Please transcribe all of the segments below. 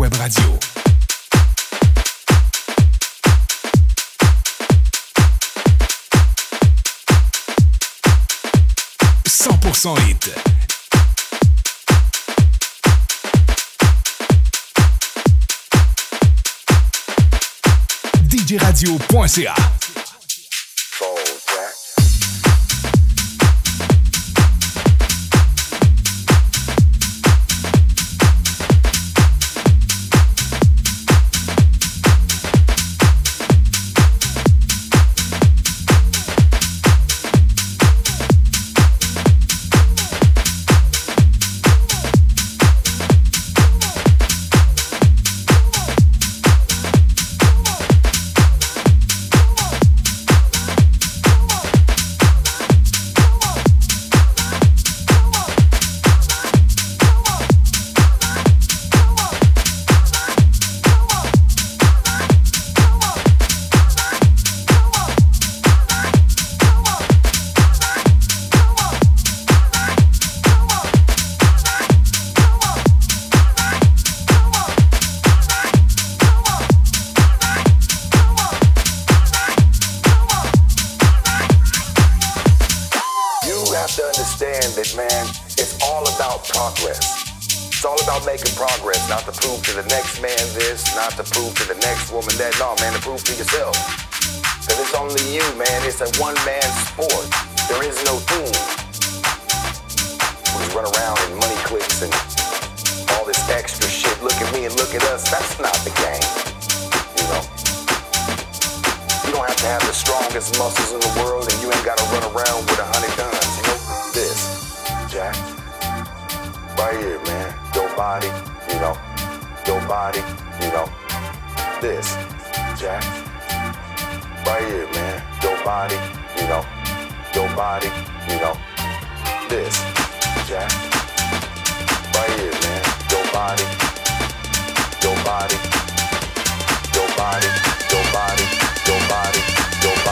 Web Radio. « 100% hit. djradio.ca and look at us, that's not the game. You know? You don't have to have the strongest muscles in the world and you ain't gotta run around with a hundred guns. You know? This, Jack. Right here, man. Your body, you know. Your body, you know. This, Jack. Right here, man. Your body, you know. Your body, you know. This, Jack. Right here, man. Your body your body, your body, your body, your body, your body.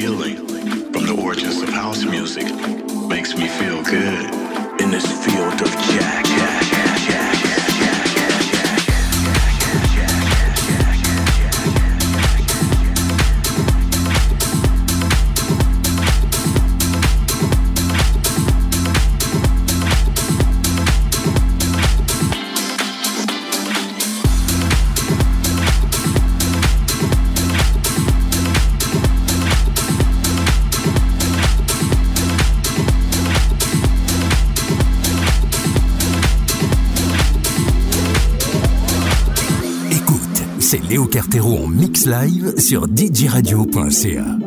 Feeling from the origins of house music makes me feel good in this field of jack. En mix live sur djradio.ca.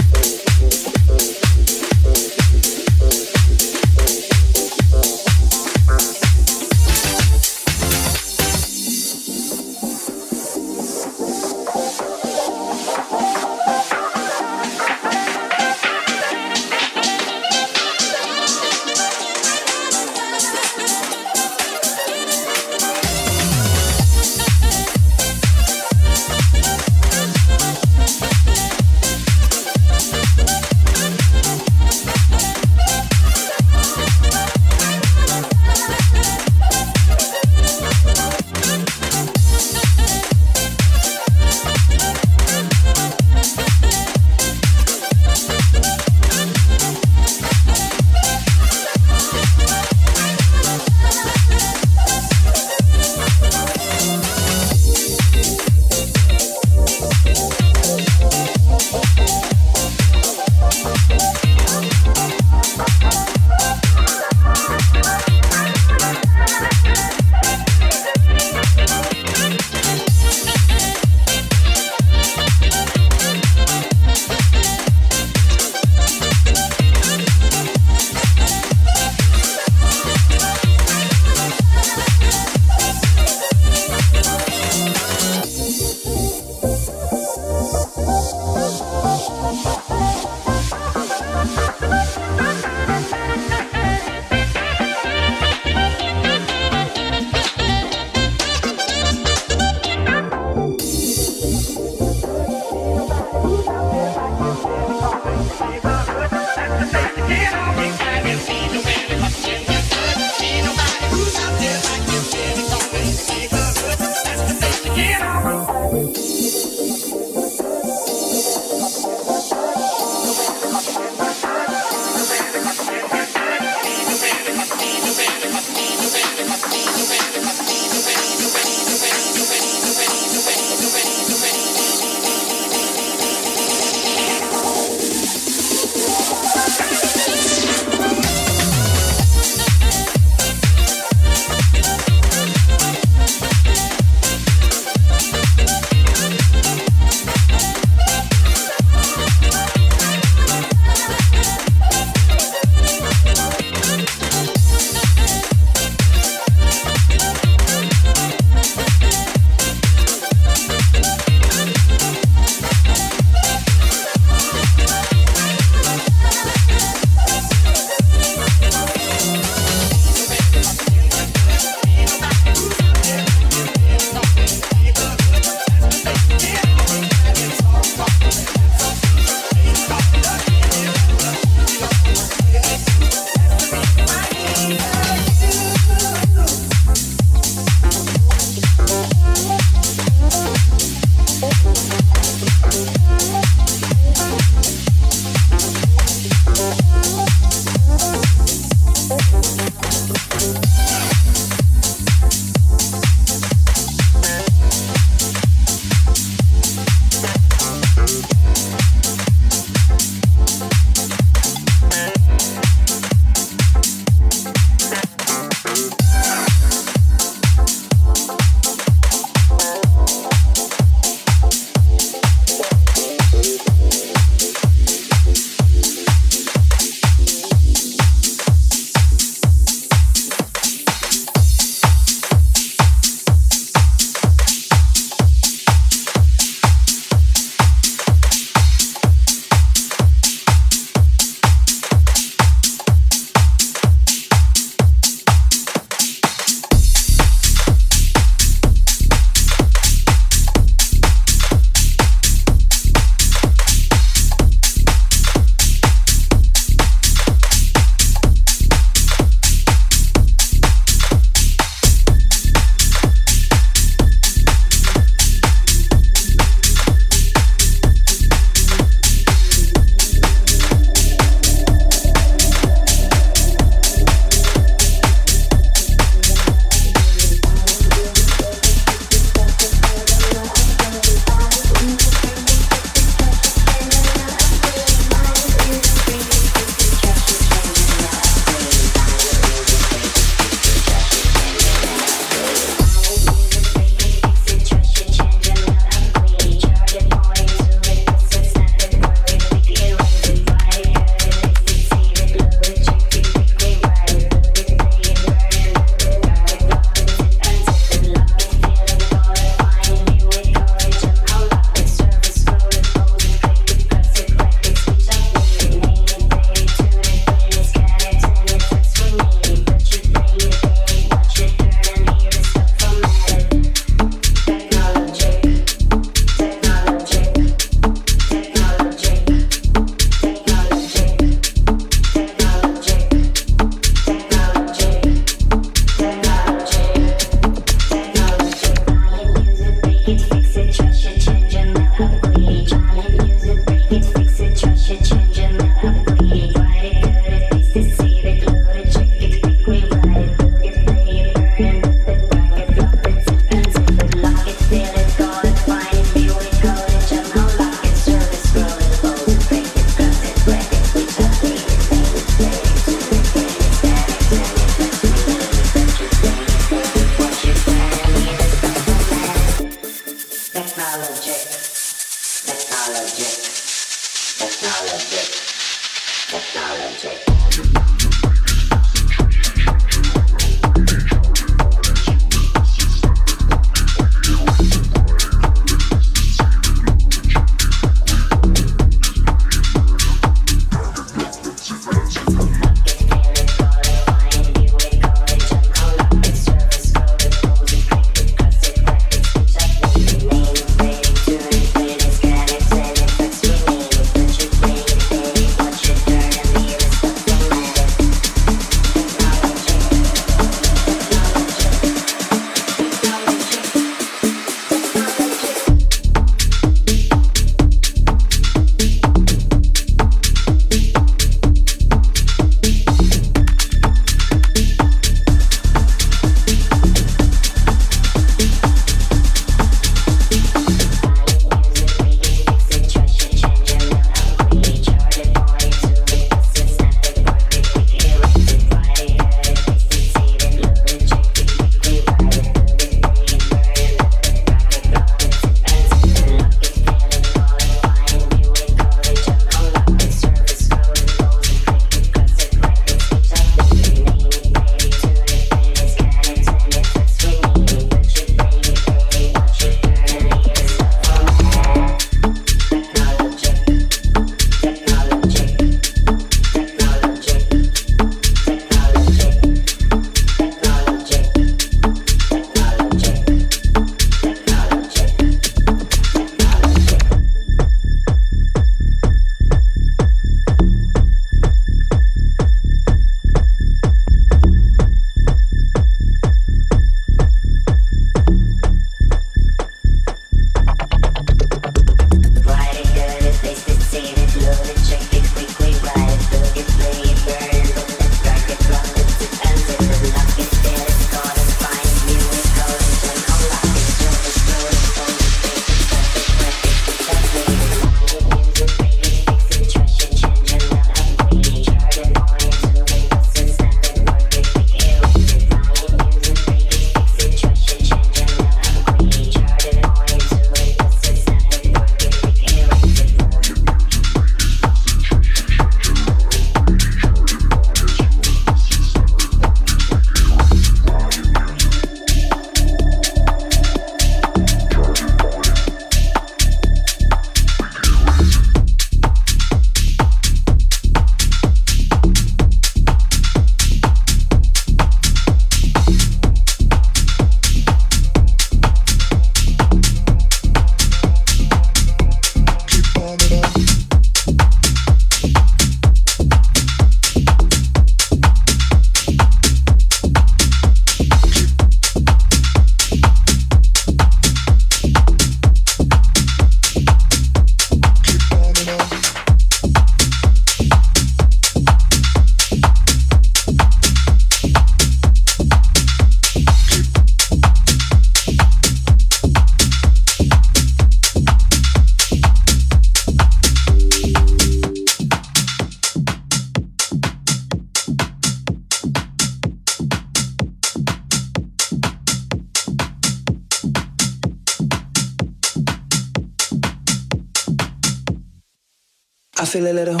feel a little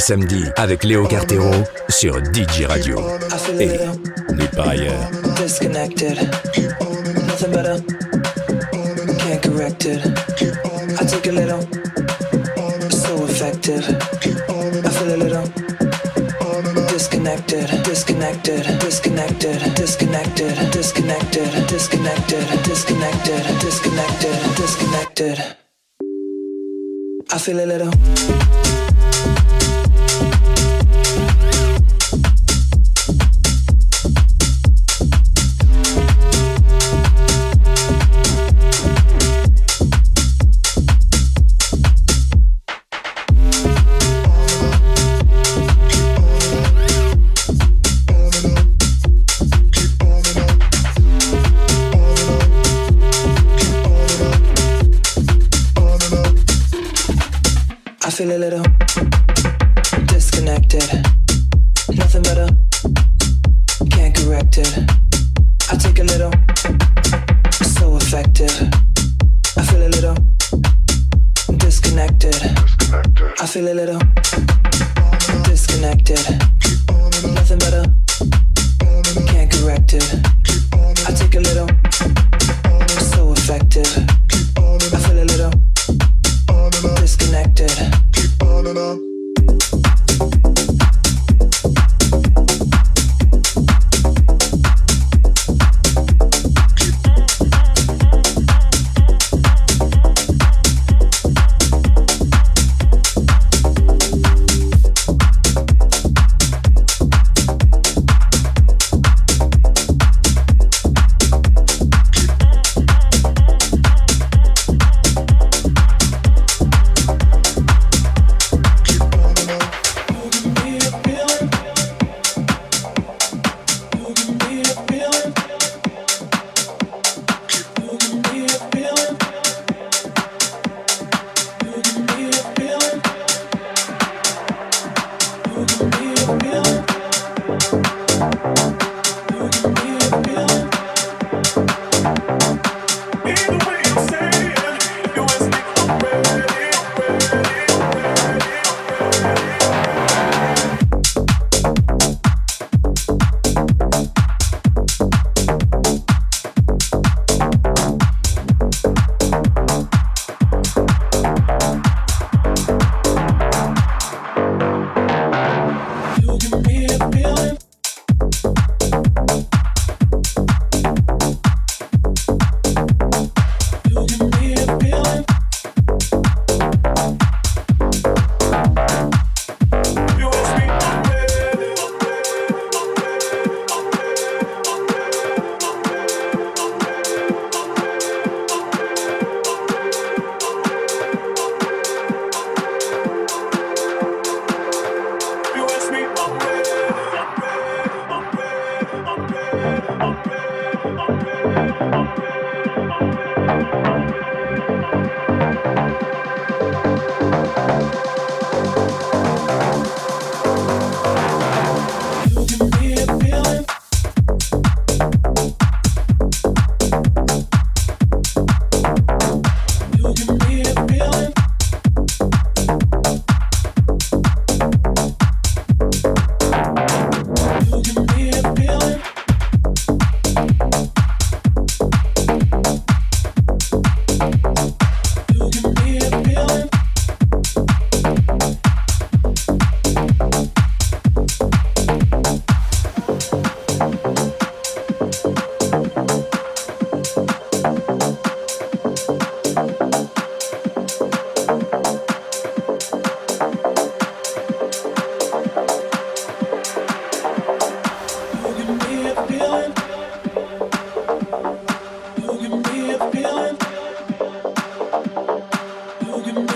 les samedis avec Léo Cartero sur DJ Radio. Et nulle part ailleurs. Disconnected. Nothing better. Can't correct it. I took a little. So effective. I feel a little. Disconnected, disconnected, disconnected, disconnected, disconnected, disconnected, disconnected, disconnected, disconnected. I feel a little. feel a little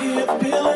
keep feeling.